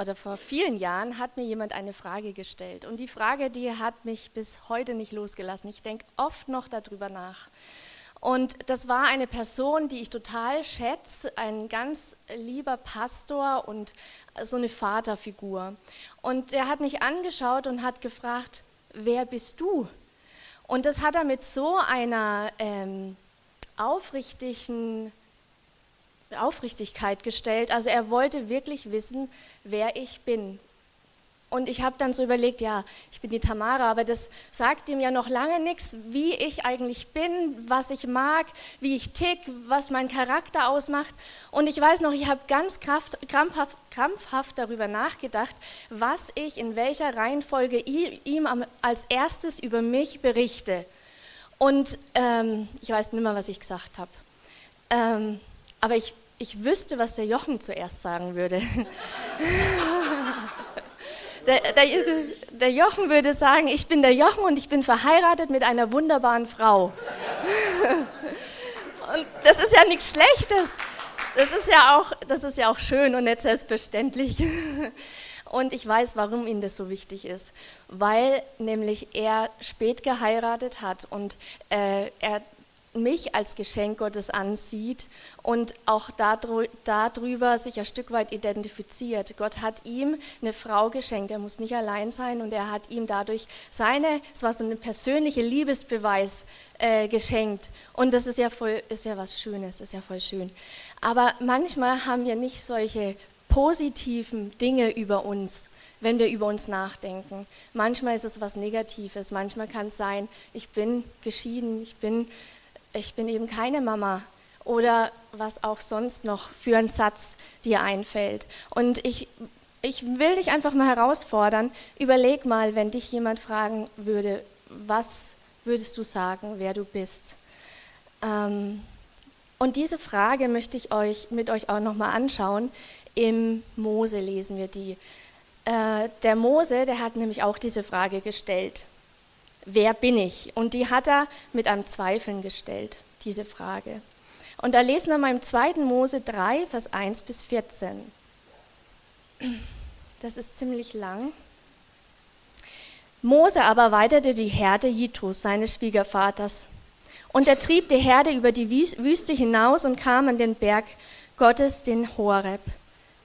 oder vor vielen Jahren hat mir jemand eine Frage gestellt. Und die Frage, die hat mich bis heute nicht losgelassen. Ich denke oft noch darüber nach. Und das war eine Person, die ich total schätze, ein ganz lieber Pastor und so eine Vaterfigur. Und er hat mich angeschaut und hat gefragt, wer bist du? Und das hat er mit so einer ähm, aufrichtigen Aufrichtigkeit gestellt. Also er wollte wirklich wissen, wer ich bin. Und ich habe dann so überlegt, ja, ich bin die Tamara, aber das sagt ihm ja noch lange nichts, wie ich eigentlich bin, was ich mag, wie ich tick, was mein Charakter ausmacht. Und ich weiß noch, ich habe ganz kraft, krampfhaft, krampfhaft darüber nachgedacht, was ich in welcher Reihenfolge ihm als erstes über mich berichte. Und ähm, ich weiß nicht mehr, was ich gesagt habe. Ähm, aber ich ich wüsste, was der Jochen zuerst sagen würde. Der, der, der, Jochen würde sagen, ich bin der Jochen und ich bin verheiratet mit einer wunderbaren Frau. Und das ist ja nichts Schlechtes. Das ist ja auch, das ist ja auch schön und nicht selbstverständlich. Und ich weiß, warum ihm das so wichtig ist. Weil nämlich er spät geheiratet hat und äh, er mich als Geschenk Gottes ansieht und auch darüber sich ein Stück weit identifiziert. Gott hat ihm eine Frau geschenkt, er muss nicht allein sein und er hat ihm dadurch seine, es war so ein persönlicher Liebesbeweis äh, geschenkt. Und das ist ja voll, ist ja was Schönes, ist ja voll schön. Aber manchmal haben wir nicht solche positiven Dinge über uns wenn wir über uns nachdenken. Manchmal ist es was Negatives, manchmal kann es sein, ich bin geschieden, ich bin ich bin eben keine Mama oder was auch sonst noch für ein Satz dir einfällt. Und ich, ich will dich einfach mal herausfordern, überleg mal, wenn dich jemand fragen würde, was würdest du sagen, wer du bist? Ähm, und diese Frage möchte ich euch mit euch auch nochmal anschauen. Im Mose lesen wir die. Äh, der Mose, der hat nämlich auch diese Frage gestellt wer bin ich? Und die hat er mit einem Zweifeln gestellt, diese Frage. Und da lesen wir mal im 2. Mose 3, Vers 1 bis 14. Das ist ziemlich lang. Mose aber weiterte die Herde Jitros, seines Schwiegervaters. Und er trieb die Herde über die Wüste hinaus und kam an den Berg Gottes, den Horeb.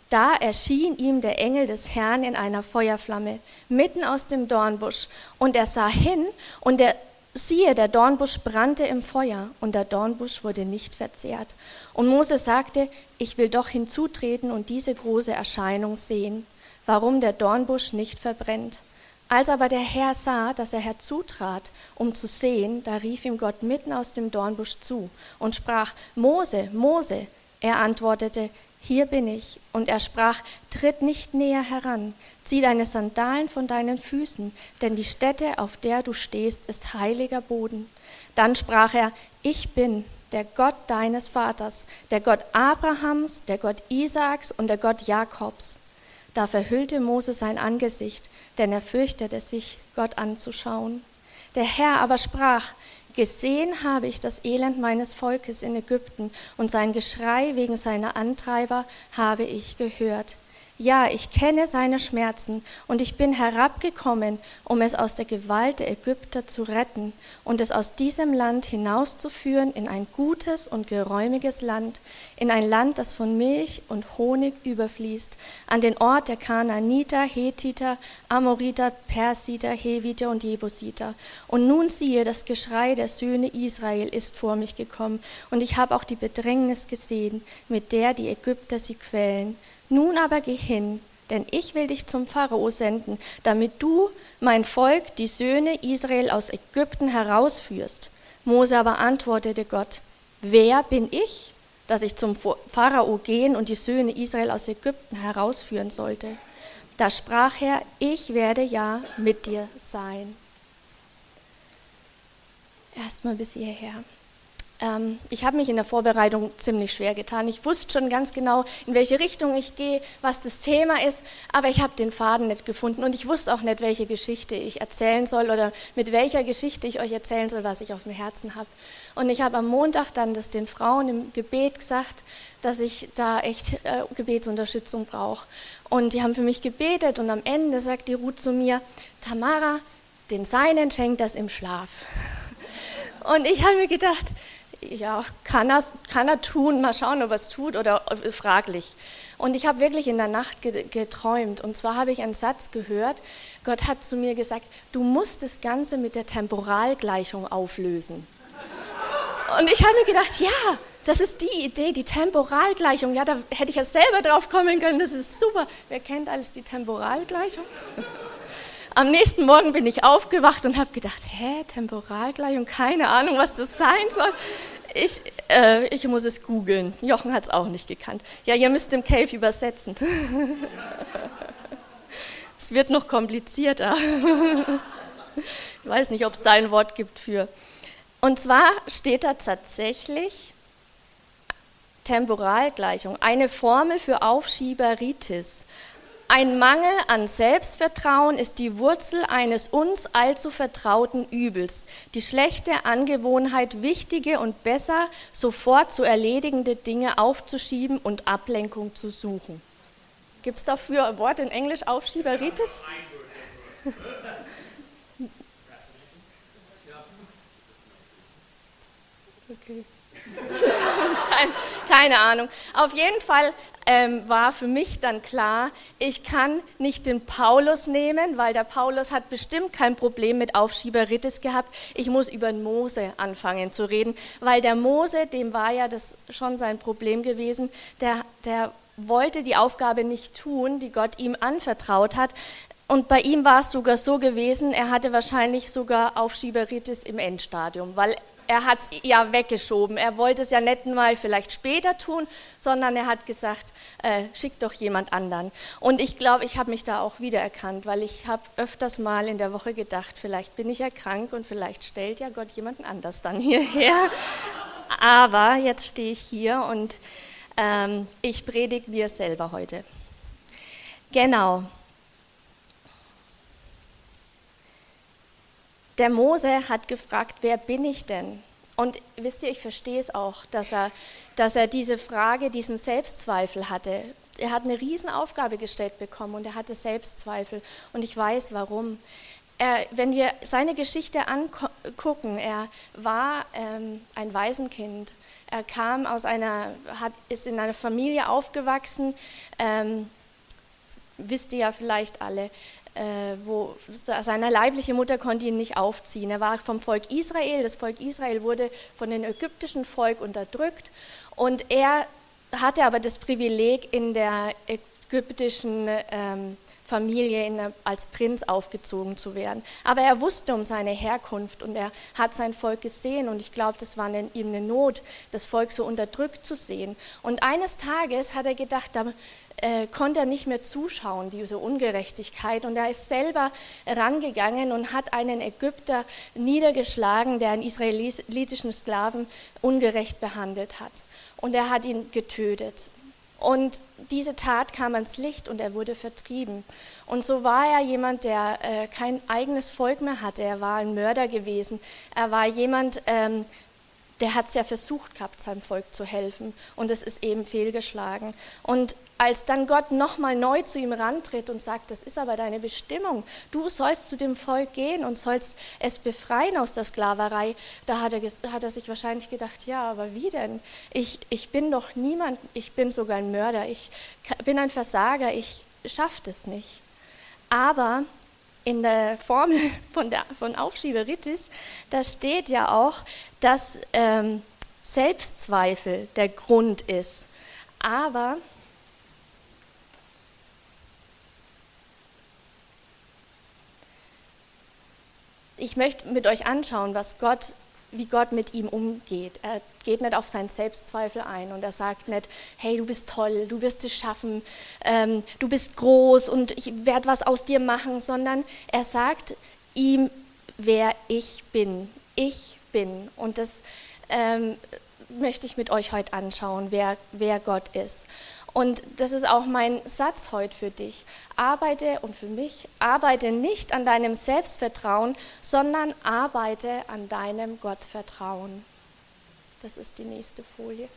Da erschien ihm der Engel des Herrn in einer Feuerflamme, mitten aus dem Dornbusch. Und er sah hin, und er, siehe, der Dornbusch brannte im Feuer, und der Dornbusch wurde nicht verzehrt. Und Mose sagte, ich will doch hinzutreten und diese große Erscheinung sehen, warum der Dornbusch nicht verbrennt. Als aber der Herr sah, dass er herzutrat, um zu sehen, da rief ihm Gott mitten aus dem Dornbusch zu und sprach, Mose, Mose. Er antwortete, hier bin ich. Und er sprach, tritt nicht näher heran, zieh deine Sandalen von deinen Füßen, denn die Stätte, auf der du stehst, ist heiliger Boden. Dann sprach er, ich bin der Gott deines Vaters, der Gott Abrahams, der Gott Isaaks und der Gott Jakobs. Da verhüllte Mose sein Angesicht, denn er fürchtete sich, Gott anzuschauen. Der Herr aber sprach, Gesehen habe ich das Elend meines Volkes in Ägypten und sein Geschrei wegen seiner Antreiber habe ich gehört. Ja, ich kenne seine Schmerzen und ich bin herabgekommen, um es aus der Gewalt der Ägypter zu retten und es aus diesem Land hinauszuführen in ein gutes und geräumiges Land, in ein Land, das von Milch und Honig überfließt, an den Ort der Kanaaniter, Hethiter, Amoriter, Persiter, Heviter und Jebusiter. Und nun siehe, das Geschrei der Söhne Israel ist vor mich gekommen und ich habe auch die Bedrängnis gesehen, mit der die Ägypter sie quälen nun aber geh hin, denn ich will dich zum Pharao senden, damit du mein Volk, die Söhne Israel aus Ägypten herausführst. Mose aber antwortete Gott, wer bin ich, dass ich zum Pharao gehen und die Söhne Israel aus Ägypten herausführen sollte? Da sprach er, ich werde ja mit dir sein. Erstmal bis hierher. Ähm, ich habe mich in der Vorbereitung ziemlich schwer getan. Ich wusste schon ganz genau, in welche Richtung ich gehe, was das Thema ist, aber ich habe den Faden nicht gefunden und ich wusste auch nicht, welche Geschichte ich erzählen soll oder mit welcher Geschichte ich euch erzählen soll, was ich auf dem Herzen habe. Und ich habe am Montag dann das den Frauen im Gebet gesagt, dass ich da echt äh, Gebetsunterstützung brauche. Und die haben für mich gebetet und am Ende sagt die Ruth zu mir, Tamara, den Seinen schenkt das im Schlaf. Und ich habe mir gedacht, ja, kann er, kann er tun, mal schauen, ob er es tut oder fraglich. Und ich habe wirklich in der Nacht geträumt. Und zwar habe ich einen Satz gehört, Gott hat zu mir gesagt, du musst das Ganze mit der Temporalgleichung auflösen. Und ich habe mir gedacht, ja, das ist die Idee, die Temporalgleichung. Ja, da hätte ich ja selber drauf kommen können, das ist super. Wer kennt alles die Temporalgleichung? Am nächsten Morgen bin ich aufgewacht und habe gedacht, hä, Temporalgleichung, keine Ahnung, was das sein soll. Ich, äh, ich muss es googeln. Jochen hat es auch nicht gekannt. Ja, ihr müsst im Cave übersetzen. es wird noch komplizierter. ich weiß nicht, ob es da ein Wort gibt für. Und zwar steht da tatsächlich Temporalgleichung, eine Formel für Aufschieberitis. Ein Mangel an Selbstvertrauen ist die Wurzel eines uns allzu vertrauten Übels, die schlechte Angewohnheit, wichtige und besser sofort zu erledigende Dinge aufzuschieben und Ablenkung zu suchen. Gibt es dafür ein Wort in Englisch, Aufschieberitis? Okay. Kein, keine Ahnung. Auf jeden Fall ähm, war für mich dann klar, ich kann nicht den Paulus nehmen, weil der Paulus hat bestimmt kein Problem mit Aufschieberitis gehabt. Ich muss über den Mose anfangen zu reden, weil der Mose, dem war ja das schon sein Problem gewesen, der, der wollte die Aufgabe nicht tun, die Gott ihm anvertraut hat. Und bei ihm war es sogar so gewesen, er hatte wahrscheinlich sogar Aufschieberitis im Endstadium, weil er hat es ja weggeschoben. Er wollte es ja nicht mal vielleicht später tun, sondern er hat gesagt, äh, schick doch jemand anderen. Und ich glaube, ich habe mich da auch wiedererkannt, weil ich habe öfters mal in der Woche gedacht, vielleicht bin ich ja krank und vielleicht stellt ja Gott jemanden anders dann hierher. Aber jetzt stehe ich hier und ähm, ich predige mir selber heute. Genau. Der Mose hat gefragt, wer bin ich denn? Und wisst ihr, ich verstehe es auch, dass er, dass er diese Frage, diesen Selbstzweifel hatte. Er hat eine Riesenaufgabe gestellt bekommen und er hatte Selbstzweifel. Und ich weiß warum. Er, wenn wir seine Geschichte angucken, er war ähm, ein Waisenkind. Er kam aus einer, hat, ist in einer Familie aufgewachsen, ähm, wisst ihr ja vielleicht alle wo seine leibliche Mutter konnte ihn nicht aufziehen. Er war vom Volk Israel. Das Volk Israel wurde von dem ägyptischen Volk unterdrückt und er hatte aber das Privileg, in der ägyptischen ähm, Familie als Prinz aufgezogen zu werden. Aber er wusste um seine Herkunft und er hat sein Volk gesehen und ich glaube, das war ihm eine Not, das Volk so unterdrückt zu sehen. Und eines Tages hat er gedacht, da äh, konnte er nicht mehr zuschauen, diese Ungerechtigkeit. Und er ist selber rangegangen und hat einen Ägypter niedergeschlagen, der einen israelitischen Sklaven ungerecht behandelt hat. Und er hat ihn getötet. Und diese Tat kam ans Licht und er wurde vertrieben. Und so war er jemand, der äh, kein eigenes Volk mehr hatte. Er war ein Mörder gewesen. Er war jemand, ähm, der hat es ja versucht gehabt, seinem Volk zu helfen. Und es ist eben fehlgeschlagen. Und als dann Gott nochmal neu zu ihm rantritt und sagt, das ist aber deine Bestimmung, du sollst zu dem Volk gehen und sollst es befreien aus der Sklaverei, da hat er, hat er sich wahrscheinlich gedacht, ja, aber wie denn? Ich, ich bin doch niemand, ich bin sogar ein Mörder, ich bin ein Versager, ich schaffe das nicht. Aber in der Formel von, der, von Aufschieberitis, da steht ja auch, dass ähm, Selbstzweifel der Grund ist. Aber ich möchte mit euch anschauen, was Gott, wie Gott mit ihm umgeht. Er geht nicht auf seinen Selbstzweifel ein und er sagt nicht, hey, du bist toll, du wirst es schaffen, ähm, du bist groß und ich werde was aus dir machen, sondern er sagt ihm, wer ich bin. Ich bin. Und das ähm, möchte ich mit euch heute anschauen, wer, wer Gott ist. Und das ist auch mein Satz heute für dich. Arbeite und für mich, arbeite nicht an deinem Selbstvertrauen, sondern arbeite an deinem Gottvertrauen. Das ist die nächste Folie.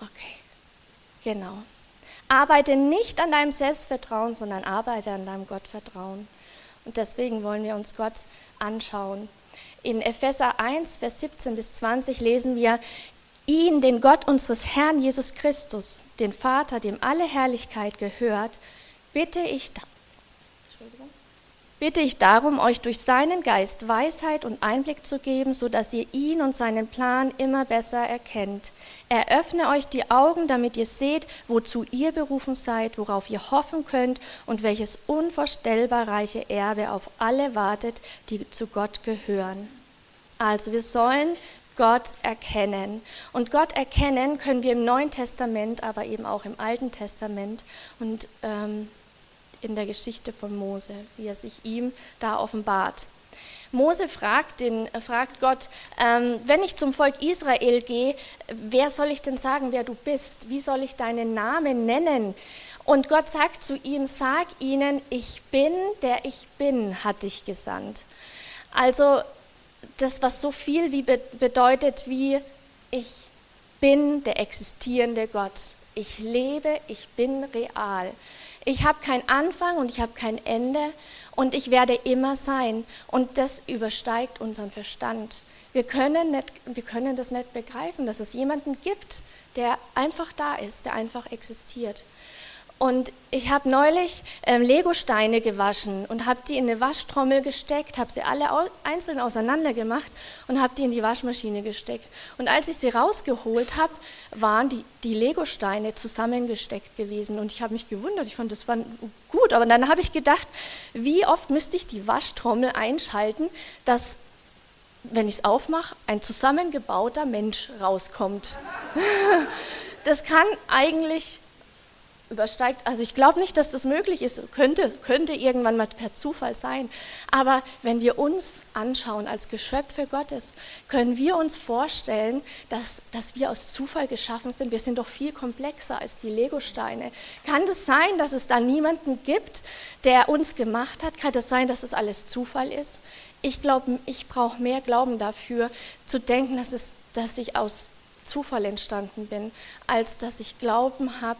Okay, genau. Arbeite nicht an deinem Selbstvertrauen, sondern arbeite an deinem Gottvertrauen. Und deswegen wollen wir uns Gott anschauen. In Epheser 1, Vers 17 bis 20 lesen wir, ihn, den Gott unseres Herrn Jesus Christus, den Vater, dem alle Herrlichkeit gehört, bitte ich, bitte ich darum, euch durch seinen Geist Weisheit und Einblick zu geben, sodass ihr ihn und seinen Plan immer besser erkennt. Eröffne euch die Augen, damit ihr seht, wozu ihr berufen seid, worauf ihr hoffen könnt und welches unvorstellbar reiche Erbe auf alle wartet, die zu Gott gehören. Also wir sollen Gott erkennen. Und Gott erkennen können wir im Neuen Testament, aber eben auch im Alten Testament und ähm, in der Geschichte von Mose, wie er sich ihm da offenbart. Mose fragt, den, äh, fragt Gott, ähm, wenn ich zum Volk Israel gehe, wer soll ich denn sagen, wer du bist? Wie soll ich deinen Namen nennen? Und Gott sagt zu ihm, sag ihnen, ich bin, der ich bin, hat dich gesandt. Also das, was so viel wie bedeutet wie ich bin der existierende Gott. Ich lebe, ich bin real. Ich habe keinen Anfang und ich habe kein Ende und ich werde immer sein. Und das übersteigt unseren Verstand. Wir können, nicht, wir können das nicht begreifen, dass es jemanden gibt, der einfach da ist, der einfach existiert. Und ich habe neulich ähm, Legosteine gewaschen und habe die in eine Waschtrommel gesteckt, habe sie alle au einzeln auseinander gemacht und habe die in die Waschmaschine gesteckt. Und als ich sie rausgeholt habe, waren die, die Legosteine zusammengesteckt gewesen. Und ich habe mich gewundert, ich fand das war gut. Aber dann habe ich gedacht, wie oft müsste ich die Waschtrommel einschalten, dass, wenn ich es aufmache, ein zusammengebauter Mensch rauskommt. das kann eigentlich übersteigt, also ich glaube nicht, dass das möglich ist, könnte, könnte irgendwann mal per Zufall sein. Aber wenn wir uns anschauen als Geschöpfe Gottes, können wir uns vorstellen, dass, dass wir aus Zufall geschaffen sind. Wir sind doch viel komplexer als die Legosteine. Kann es das sein, dass es da niemanden gibt, der uns gemacht hat? Kann es das sein, dass es alles Zufall ist? Ich glaube, ich brauche mehr Glauben dafür, zu denken, dass, es, dass ich aus Zufall entstanden bin, als dass ich Glauben habe,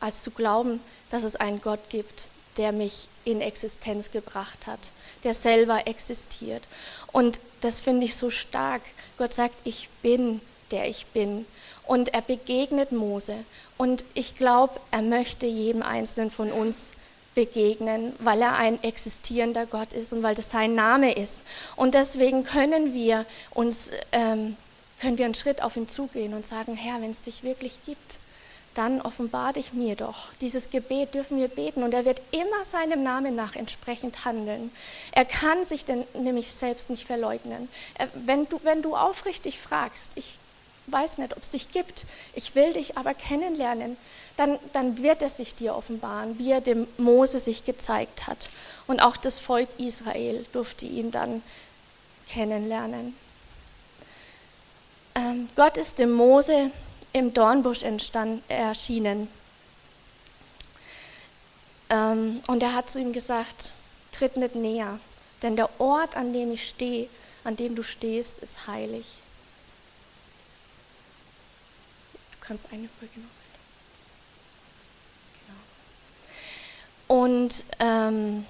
als zu glauben, dass es einen Gott gibt, der mich in Existenz gebracht hat, der selber existiert. Und das finde ich so stark. Gott sagt, ich bin, der ich bin. Und er begegnet Mose. Und ich glaube, er möchte jedem Einzelnen von uns begegnen, weil er ein existierender Gott ist und weil das sein Name ist. Und deswegen können wir uns, ähm, können wir einen Schritt auf ihn zugehen und sagen, Herr, wenn es dich wirklich gibt, dann offenbar dich mir doch. Dieses Gebet dürfen wir beten und er wird immer seinem Namen nach entsprechend handeln. Er kann sich denn nämlich selbst nicht verleugnen. Wenn du, wenn du aufrichtig fragst, ich weiß nicht, ob es dich gibt, ich will dich aber kennenlernen, dann, dann wird er sich dir offenbaren, wie er dem Mose sich gezeigt hat. Und auch das Volk Israel durfte ihn dann kennenlernen. Ähm, Gott ist dem Mose im Dornbusch entstand, erschienen. Ähm, und er hat zu ihm gesagt, tritt nicht näher, denn der Ort, an dem ich stehe, an dem du stehst, ist heilig. Du kannst eine Folge noch. Genau. Und ähm,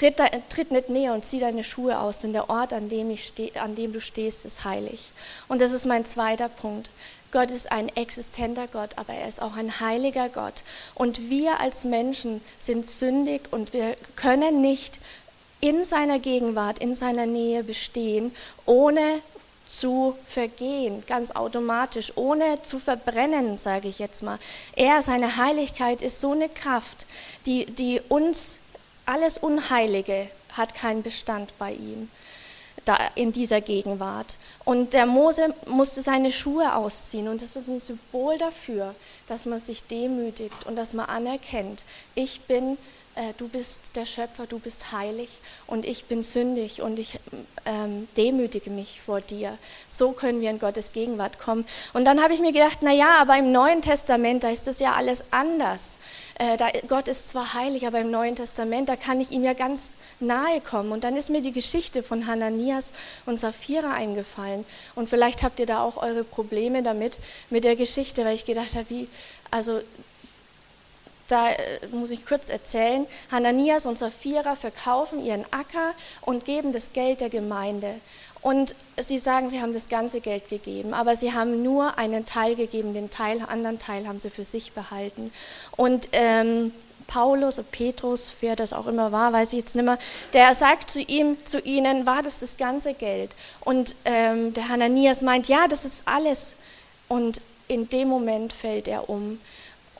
Tritt, tritt, nicht näher und zieh deine Schuhe aus, denn der Ort, an dem, steh, an dem du stehst, ist heilig. Und das ist mein zweiter Punkt. Gott ist ein existenter Gott, aber er ist auch ein heiliger Gott. Und wir als Menschen sind sündig und wir können nicht in seiner Gegenwart, in seiner Nähe bestehen, ohne zu vergehen, ganz automatisch, ohne zu verbrennen, sage ich jetzt mal. Er, seine Heiligkeit ist so eine Kraft, die, die uns alles Unheilige hat keinen Bestand bei ihm da in dieser Gegenwart. Und der Mose musste seine Schuhe ausziehen und das ist ein Symbol dafür, dass man sich demütigt und dass man anerkennt, ich bin äh, du bist der Schöpfer, du bist heilig und ich bin sündig und ich ähm, demütige mich vor dir. So können wir in Gottes Gegenwart kommen. Und dann habe ich mir gedacht, na ja, aber im Neuen Testament, da ist das ja alles anders. Äh, da, Gott ist zwar heilig, aber im Neuen Testament, da kann ich ihm ja ganz nahe kommen. Und dann ist mir die Geschichte von Hananias und Sapphira eingefallen. Und vielleicht habt ihr da auch eure Probleme damit, mit der Geschichte, weil ich gedacht habe, wie, also da äh, muss ich kurz erzählen, Hananias und Sapphira verkaufen ihren Acker und geben das Geld der Gemeinde. Und sie sagen, sie haben das ganze Geld gegeben, aber sie haben nur einen Teil gegeben, den Teil, anderen Teil haben sie für sich behalten. Und ähm, Paulus oder Petrus, wer das auch immer war, weiß ich jetzt nicht mehr, der sagt zu ihm, zu ihnen, war das das ganze Geld? Und ähm, der Hananias meint, ja, das ist alles. Und in dem Moment fällt er um.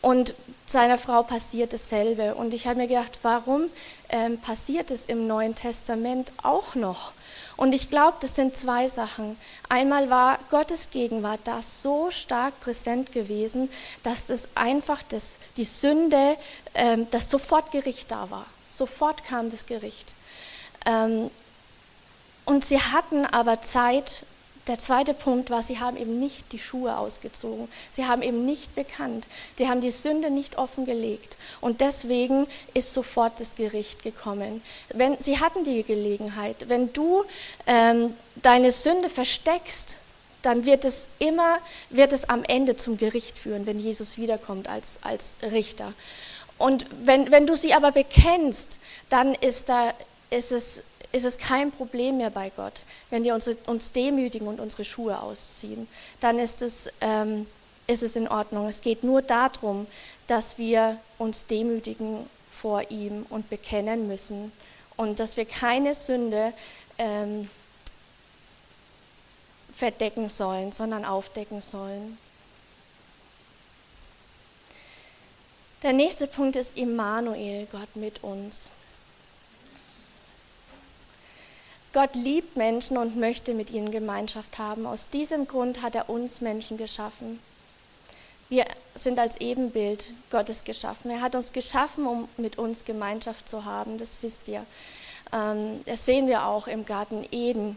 Und seiner Frau passiert dasselbe. Und ich habe mir gedacht, warum ähm, passiert es im Neuen Testament auch noch? Und ich glaube, das sind zwei Sachen. Einmal war Gottes Gegenwart da so stark präsent gewesen, dass das einfach das, die Sünde, ähm, dass sofort Gericht da war. Sofort kam das Gericht. Ähm, und sie hatten aber Zeit, der zweite Punkt war, sie haben eben nicht die Schuhe ausgezogen. Sie haben eben nicht bekannt. Die haben die Sünde nicht offengelegt. Und deswegen ist sofort das Gericht gekommen. Wenn, sie hatten die Gelegenheit. Wenn du ähm, deine Sünde versteckst, dann wird es immer, wird es am Ende zum Gericht führen, wenn Jesus wiederkommt als, als Richter. Und wenn, wenn du sie aber bekennst, dann ist, da, ist es ist es kein Problem mehr bei Gott. Wenn wir uns, uns demütigen und unsere Schuhe ausziehen, dann ist es, ähm, ist es in Ordnung. Es geht nur darum, dass wir uns demütigen vor ihm und bekennen müssen und dass wir keine Sünde ähm, verdecken sollen, sondern aufdecken sollen. Der nächste Punkt ist Immanuel, Gott mit uns. Gott liebt Menschen und möchte mit ihnen Gemeinschaft haben. Aus diesem Grund hat er uns Menschen geschaffen. Wir sind als Ebenbild Gottes geschaffen. Er hat uns geschaffen, um mit uns Gemeinschaft zu haben. Das wisst ihr. Ähm, das sehen wir auch im Garten Eden.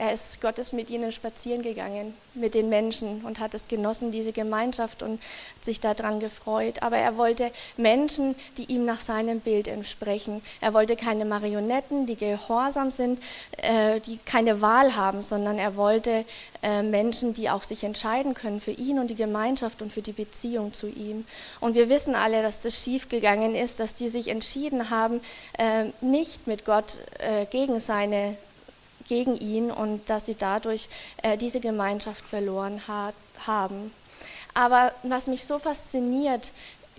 Er ist, Gott ist mit ihnen spazieren gegangen, mit den Menschen und hat es genossen, diese Gemeinschaft und sich daran gefreut. Aber er wollte Menschen, die ihm nach seinem Bild entsprechen. Er wollte keine Marionetten, die gehorsam sind, äh, die keine Wahl haben, sondern er wollte äh, Menschen, die auch sich entscheiden können für ihn und die Gemeinschaft und für die Beziehung zu ihm. Und wir wissen alle, dass das schiefgegangen ist, dass die sich entschieden haben, äh, nicht mit Gott äh, gegen seine gegen ihn und dass sie dadurch äh, diese Gemeinschaft verloren hat, haben. Aber was mich so fasziniert,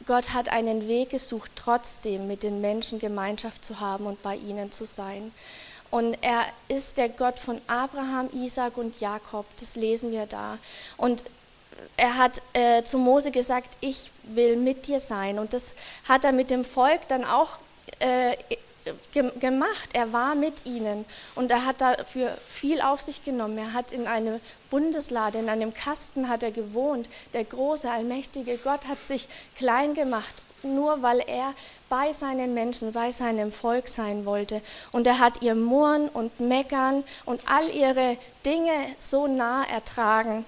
Gott hat einen Weg gesucht, trotzdem mit den Menschen Gemeinschaft zu haben und bei ihnen zu sein. Und er ist der Gott von Abraham, Isaac und Jakob. Das lesen wir da. Und er hat äh, zu Mose gesagt, ich will mit dir sein. Und das hat er mit dem Volk dann auch äh, gemacht. Er war mit ihnen und er hat dafür viel auf sich genommen. Er hat in einem Bundeslade, in einem Kasten hat er gewohnt. Der große, allmächtige Gott hat sich klein gemacht, nur weil er bei seinen Menschen, bei seinem Volk sein wollte. Und er hat ihr Murren und Meckern und all ihre Dinge so nah ertragen.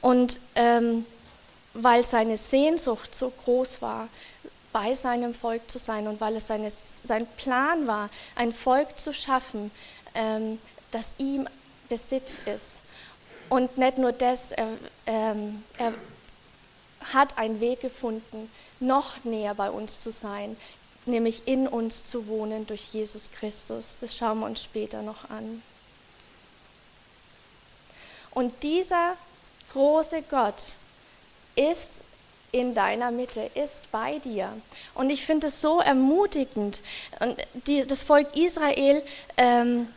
Und ähm, weil seine Sehnsucht so groß war, bei seinem Volk zu sein und weil es seine, sein Plan war, ein Volk zu schaffen, ähm, das ihm Besitz ist. Und nicht nur das, er, ähm, er hat einen Weg gefunden, noch näher bei uns zu sein, nämlich in uns zu wohnen durch Jesus Christus. Das schauen wir uns später noch an. Und dieser große Gott ist in deiner Mitte, ist bei dir. Und ich finde es so ermutigend. Und die, das Volk Israel, ähm,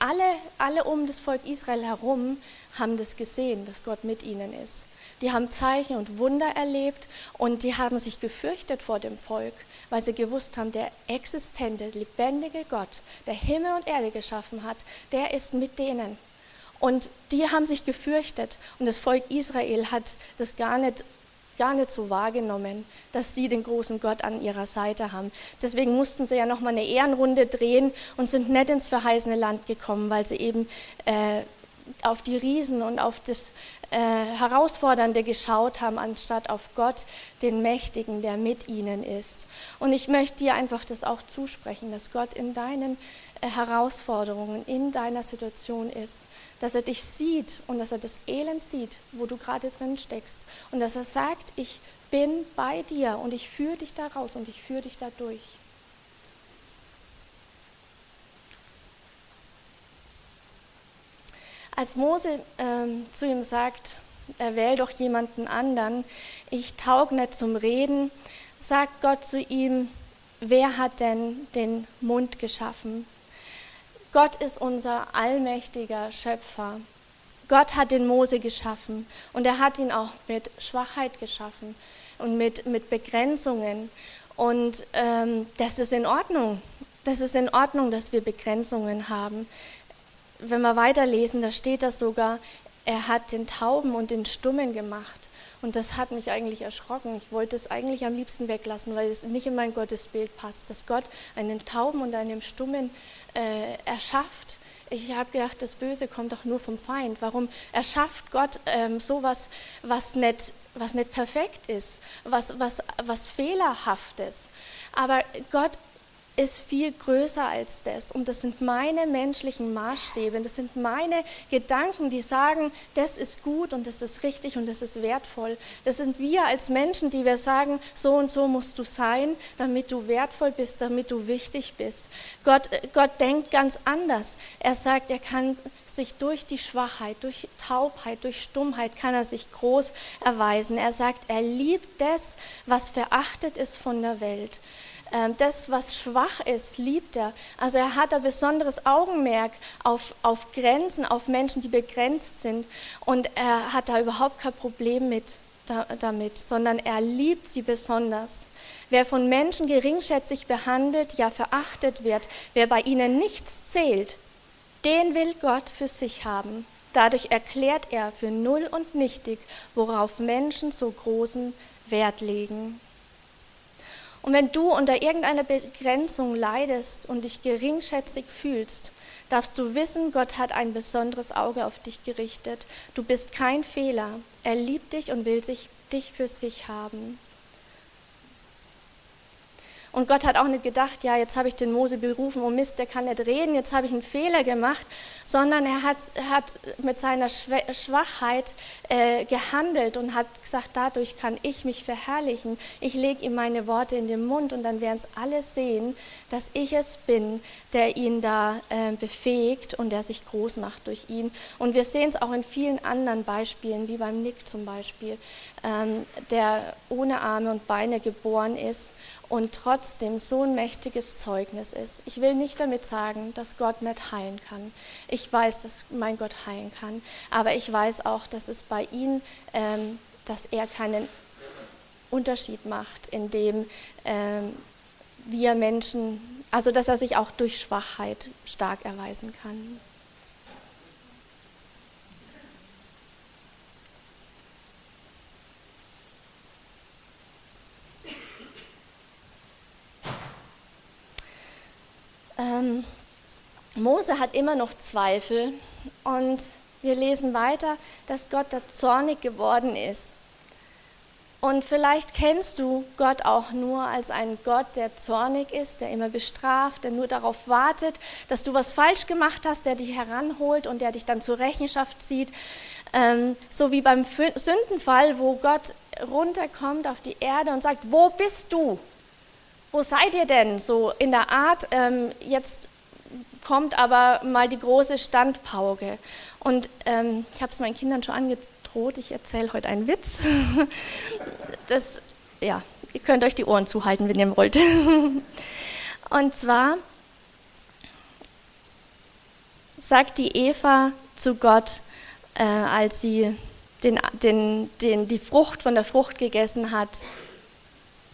alle, alle um das Volk Israel herum haben das gesehen, dass Gott mit ihnen ist. Die haben Zeichen und Wunder erlebt und die haben sich gefürchtet vor dem Volk, weil sie gewusst haben, der existente, lebendige Gott, der Himmel und Erde geschaffen hat, der ist mit denen. Und die haben sich gefürchtet und das Volk Israel hat das gar nicht gar nicht so wahrgenommen, dass sie den großen Gott an ihrer Seite haben. Deswegen mussten sie ja nochmal eine Ehrenrunde drehen und sind nicht ins verheißene Land gekommen, weil sie eben äh, auf die Riesen und auf das äh, Herausfordernde geschaut haben, anstatt auf Gott, den Mächtigen, der mit ihnen ist. Und ich möchte dir einfach das auch zusprechen, dass Gott in deinen äh, Herausforderungen, in deiner Situation ist, dass er dich sieht und dass er das Elend sieht, wo du gerade drin steckst und dass er sagt, ich bin bei dir und ich führe dich da raus und ich führe dich da Als Mose ähm, zu ihm sagt, erwähl doch jemanden anderen, ich taug nicht zum Reden, sagt Gott zu ihm, wer hat denn den Mund geschaffen? Gott ist unser allmächtiger Schöpfer. Gott hat den Mose geschaffen und er hat ihn auch mit Schwachheit geschaffen und mit, mit Begrenzungen. Und ähm, das ist in Ordnung. Das ist in Ordnung, dass wir Begrenzungen haben wenn wir weiterlesen, da steht das sogar, er hat den Tauben und den Stummen gemacht. Und das hat mich eigentlich erschrocken. Ich wollte es eigentlich am liebsten weglassen, weil es nicht in mein Gottesbild passt, dass Gott einen Tauben und einen Stummen äh, erschafft. Ich habe gedacht, das Böse kommt doch nur vom Feind. Warum erschafft Gott ähm, sowas, was nicht, was nicht perfekt ist, was, was, was fehlerhaft ist? Aber Gott ist viel größer als das. Und das sind meine menschlichen Maßstäbe. Das sind meine Gedanken, die sagen, das ist gut und das ist richtig und das ist wertvoll. Das sind wir als Menschen, die wir sagen, so und so musst du sein, damit du wertvoll bist, damit du wichtig bist. Gott, Gott denkt ganz anders. Er sagt, er kann sich durch die Schwachheit, durch Taubheit, durch Stummheit, kann er sich groß erweisen. Er sagt, er liebt das, was verachtet ist von der Welt. Ähm, das, was schwach ist, liebt er. Also er hat ein besonderes Augenmerk auf, auf Grenzen, auf Menschen, die begrenzt sind. Und er hat da überhaupt kein Problem mit, damit, sondern er liebt sie besonders. Wer von Menschen geringschätzig behandelt, ja verachtet wird, wer bei ihnen nichts zählt, den will Gott für sich haben. Dadurch erklärt er für null und nichtig, worauf Menschen so großen Wert legen. Und wenn du unter irgendeiner Begrenzung leidest und dich geringschätzig fühlst, darfst du wissen, Gott hat ein besonderes Auge auf dich gerichtet. Du bist kein Fehler. Er liebt dich und will sich, dich für sich haben. Und Gott hat auch nicht gedacht, ja, jetzt habe ich den Mose berufen, oh Mist, der kann nicht reden, jetzt habe ich einen Fehler gemacht, sondern er hat, hat mit seiner Schwachheit äh, gehandelt und hat gesagt, dadurch kann ich mich verherrlichen. Ich lege ihm meine Worte in den Mund und dann werden es alle sehen, dass ich es bin, der ihn da äh, befähigt und der sich groß macht durch ihn. Und wir sehen es auch in vielen anderen Beispielen, wie beim Nick zum Beispiel, ähm, der ohne Arme und Beine geboren ist und trotzdem so ein mächtiges Zeugnis ist. Ich will nicht damit sagen, dass Gott nicht heilen kann. Ich weiß, dass mein Gott heilen kann, aber ich weiß auch, dass es bei ihm, ähm, dass er keinen Unterschied macht, indem ähm, wir Menschen, also dass er sich auch durch Schwachheit stark erweisen kann. Ähm, Mose hat immer noch Zweifel und wir lesen weiter, dass Gott da zornig geworden ist. Und vielleicht kennst du Gott auch nur als einen Gott, der zornig ist, der immer bestraft, der nur darauf wartet, dass du was falsch gemacht hast, der dich heranholt und der dich dann zur Rechenschaft zieht. Ähm, so wie beim Sündenfall, wo Gott runterkommt auf die Erde und sagt, wo bist du? wo seid ihr denn? So in der Art, ähm, jetzt kommt aber mal die große Standpauke. Und ähm, ich habe es meinen Kindern schon angedroht, ich erzähle heute einen Witz. Das, ja, ihr könnt euch die Ohren zuhalten, wenn ihr wollt. Und zwar sagt die Eva zu Gott, äh, als sie den, den, den, die Frucht von der Frucht gegessen hat,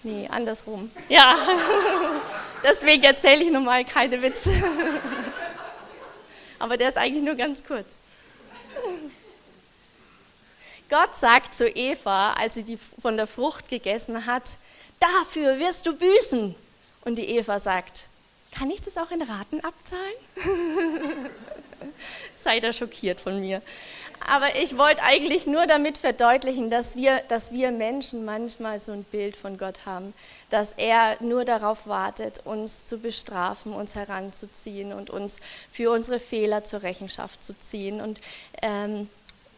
Nee, andersrum. Ja, deswegen erzähle ich nun mal keine Witze. Aber der ist eigentlich nur ganz kurz. Gott sagt zu Eva, als sie die von der Frucht gegessen hat, dafür wirst du büßen. Und die Eva sagt, kann ich das auch in Raten abzahlen? Seid ihr schockiert von mir. Aber ich wollte eigentlich nur damit verdeutlichen, dass wir, dass wir Menschen manchmal so ein Bild von Gott haben, dass er nur darauf wartet, uns zu bestrafen, uns heranzuziehen und uns für unsere Fehler zur Rechenschaft zu ziehen. Und ähm,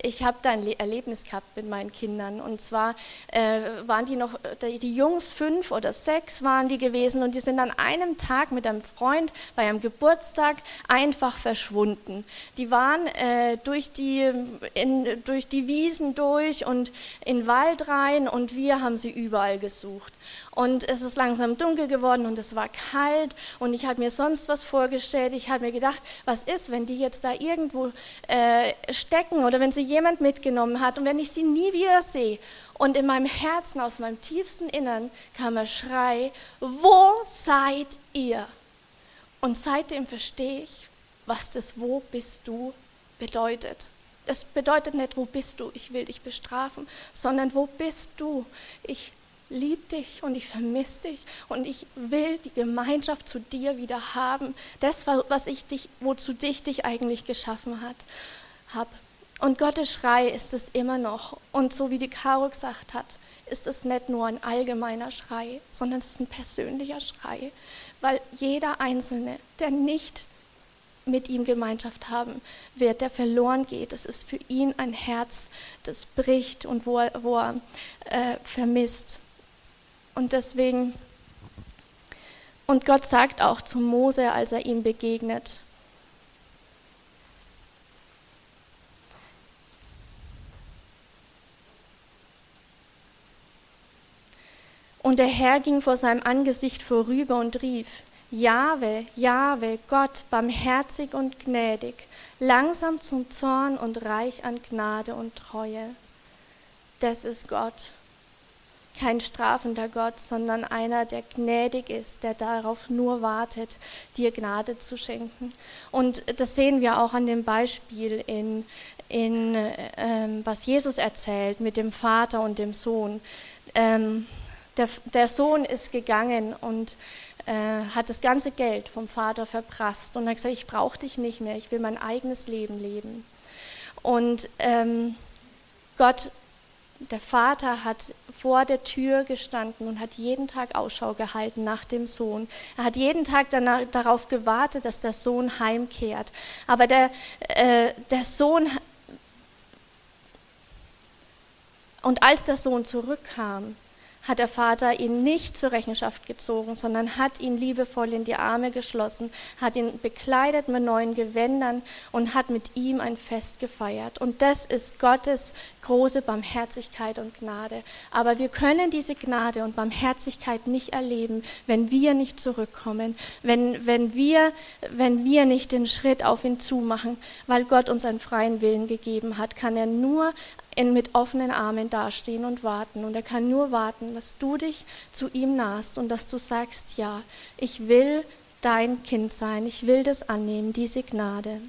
ich habe da ein Erlebnis gehabt mit meinen Kindern. Und zwar äh, waren die noch, die Jungs fünf oder sechs waren die gewesen und die sind an einem Tag mit einem Freund bei einem Geburtstag einfach verschwunden. Die waren äh, durch, die, in, durch die Wiesen durch und in den Wald rein und wir haben sie überall gesucht. Und es ist langsam dunkel geworden und es war kalt und ich habe mir sonst was vorgestellt. Ich habe mir gedacht, was ist, wenn die jetzt da irgendwo äh, stecken oder wenn sie jemand mitgenommen hat und wenn ich sie nie wieder sehe. Und in meinem Herzen, aus meinem tiefsten Innern kam ein Schrei, wo seid ihr? Und seitdem verstehe ich, was das Wo bist du bedeutet. Das bedeutet nicht, wo bist du, ich will dich bestrafen, sondern wo bist du? Ich liebe dich und ich vermisse dich und ich will die Gemeinschaft zu dir wieder haben. Das, was ich dich, wozu dich dich eigentlich geschaffen hat, habe. Und Gottes Schrei ist es immer noch. Und so wie die Caro gesagt hat, ist es nicht nur ein allgemeiner Schrei, sondern es ist ein persönlicher Schrei. Weil jeder Einzelne, der nicht mit ihm Gemeinschaft haben wird, der verloren geht. Es ist für ihn ein Herz, das bricht und wo er, wo er äh, vermisst. Und deswegen, und Gott sagt auch zu Mose, als er ihm begegnet, Und der Herr ging vor seinem Angesicht vorüber und rief, Jahwe, Jahwe, Gott, barmherzig und gnädig, langsam zum Zorn und reich an Gnade und Treue. Das ist Gott kein strafender Gott, sondern einer, der gnädig ist, der darauf nur wartet, dir Gnade zu schenken. Und das sehen wir auch an dem Beispiel in, in ähm, was Jesus erzählt mit dem Vater und dem Sohn. Ähm, der, der Sohn ist gegangen und äh, hat das ganze Geld vom Vater verprasst und hat gesagt, ich brauche dich nicht mehr, ich will mein eigenes Leben leben. Und ähm, Gott der Vater hat vor der Tür gestanden und hat jeden Tag Ausschau gehalten nach dem Sohn. Er hat jeden Tag danach, darauf gewartet, dass der Sohn heimkehrt. Aber der, äh, der Sohn, und als der Sohn zurückkam, hat der Vater ihn nicht zur Rechenschaft gezogen, sondern hat ihn liebevoll in die Arme geschlossen, hat ihn bekleidet mit neuen Gewändern und hat mit ihm ein Fest gefeiert. Und das ist Gottes große Barmherzigkeit und Gnade. Aber wir können diese Gnade und Barmherzigkeit nicht erleben, wenn wir nicht zurückkommen, wenn, wenn, wir, wenn wir nicht den Schritt auf ihn zumachen, weil Gott uns einen freien Willen gegeben hat, kann er nur mit offenen Armen dastehen und warten. Und er kann nur warten, dass du dich zu ihm nahst und dass du sagst, ja, ich will dein Kind sein, ich will das annehmen, diese Gnade.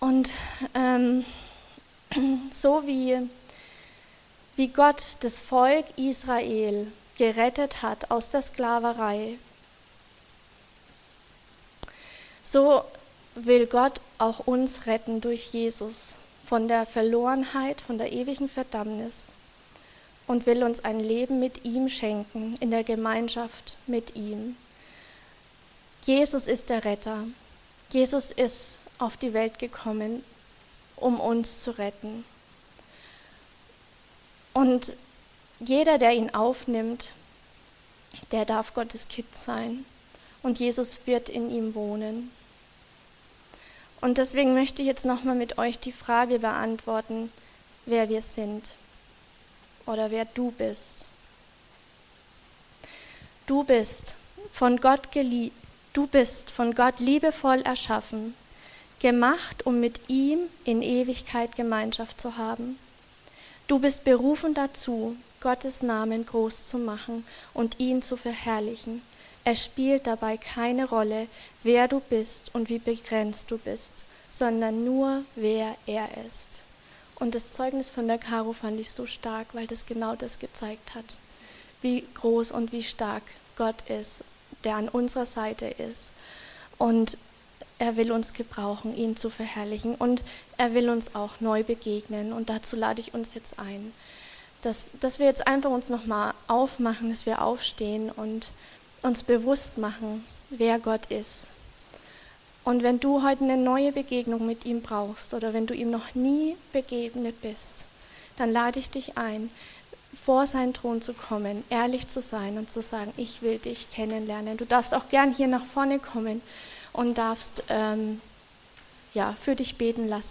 Und ähm, so wie, wie Gott das Volk Israel gerettet hat aus der Sklaverei, so will Gott auch uns retten durch Jesus von der Verlorenheit, von der ewigen Verdammnis und will uns ein Leben mit ihm schenken, in der Gemeinschaft mit ihm. Jesus ist der Retter. Jesus ist auf die Welt gekommen, um uns zu retten. Und jeder, der ihn aufnimmt, der darf Gottes Kind sein. Und Jesus wird in ihm wohnen. Und deswegen möchte ich jetzt nochmal mit euch die Frage beantworten, wer wir sind oder wer du bist. Du bist von Gott geliebt, du bist von Gott liebevoll erschaffen, gemacht, um mit ihm in Ewigkeit Gemeinschaft zu haben. Du bist berufen dazu, Gottes Namen groß zu machen und ihn zu verherrlichen. Es spielt dabei keine Rolle, wer du bist und wie begrenzt du bist, sondern nur wer er ist. Und das Zeugnis von der Caro fand ich so stark, weil das genau das gezeigt hat, wie groß und wie stark Gott ist, der an unserer Seite ist. Und er will uns gebrauchen, ihn zu verherrlichen. Und er will uns auch neu begegnen. Und dazu lade ich uns jetzt ein, dass, dass wir jetzt einfach uns nochmal aufmachen, dass wir aufstehen und uns bewusst machen, wer Gott ist. Und wenn du heute eine neue Begegnung mit ihm brauchst oder wenn du ihm noch nie begegnet bist, dann lade ich dich ein, vor seinen Thron zu kommen, ehrlich zu sein und zu sagen, ich will dich kennenlernen. Du darfst auch gern hier nach vorne kommen und darfst ähm, ja, für dich beten lassen.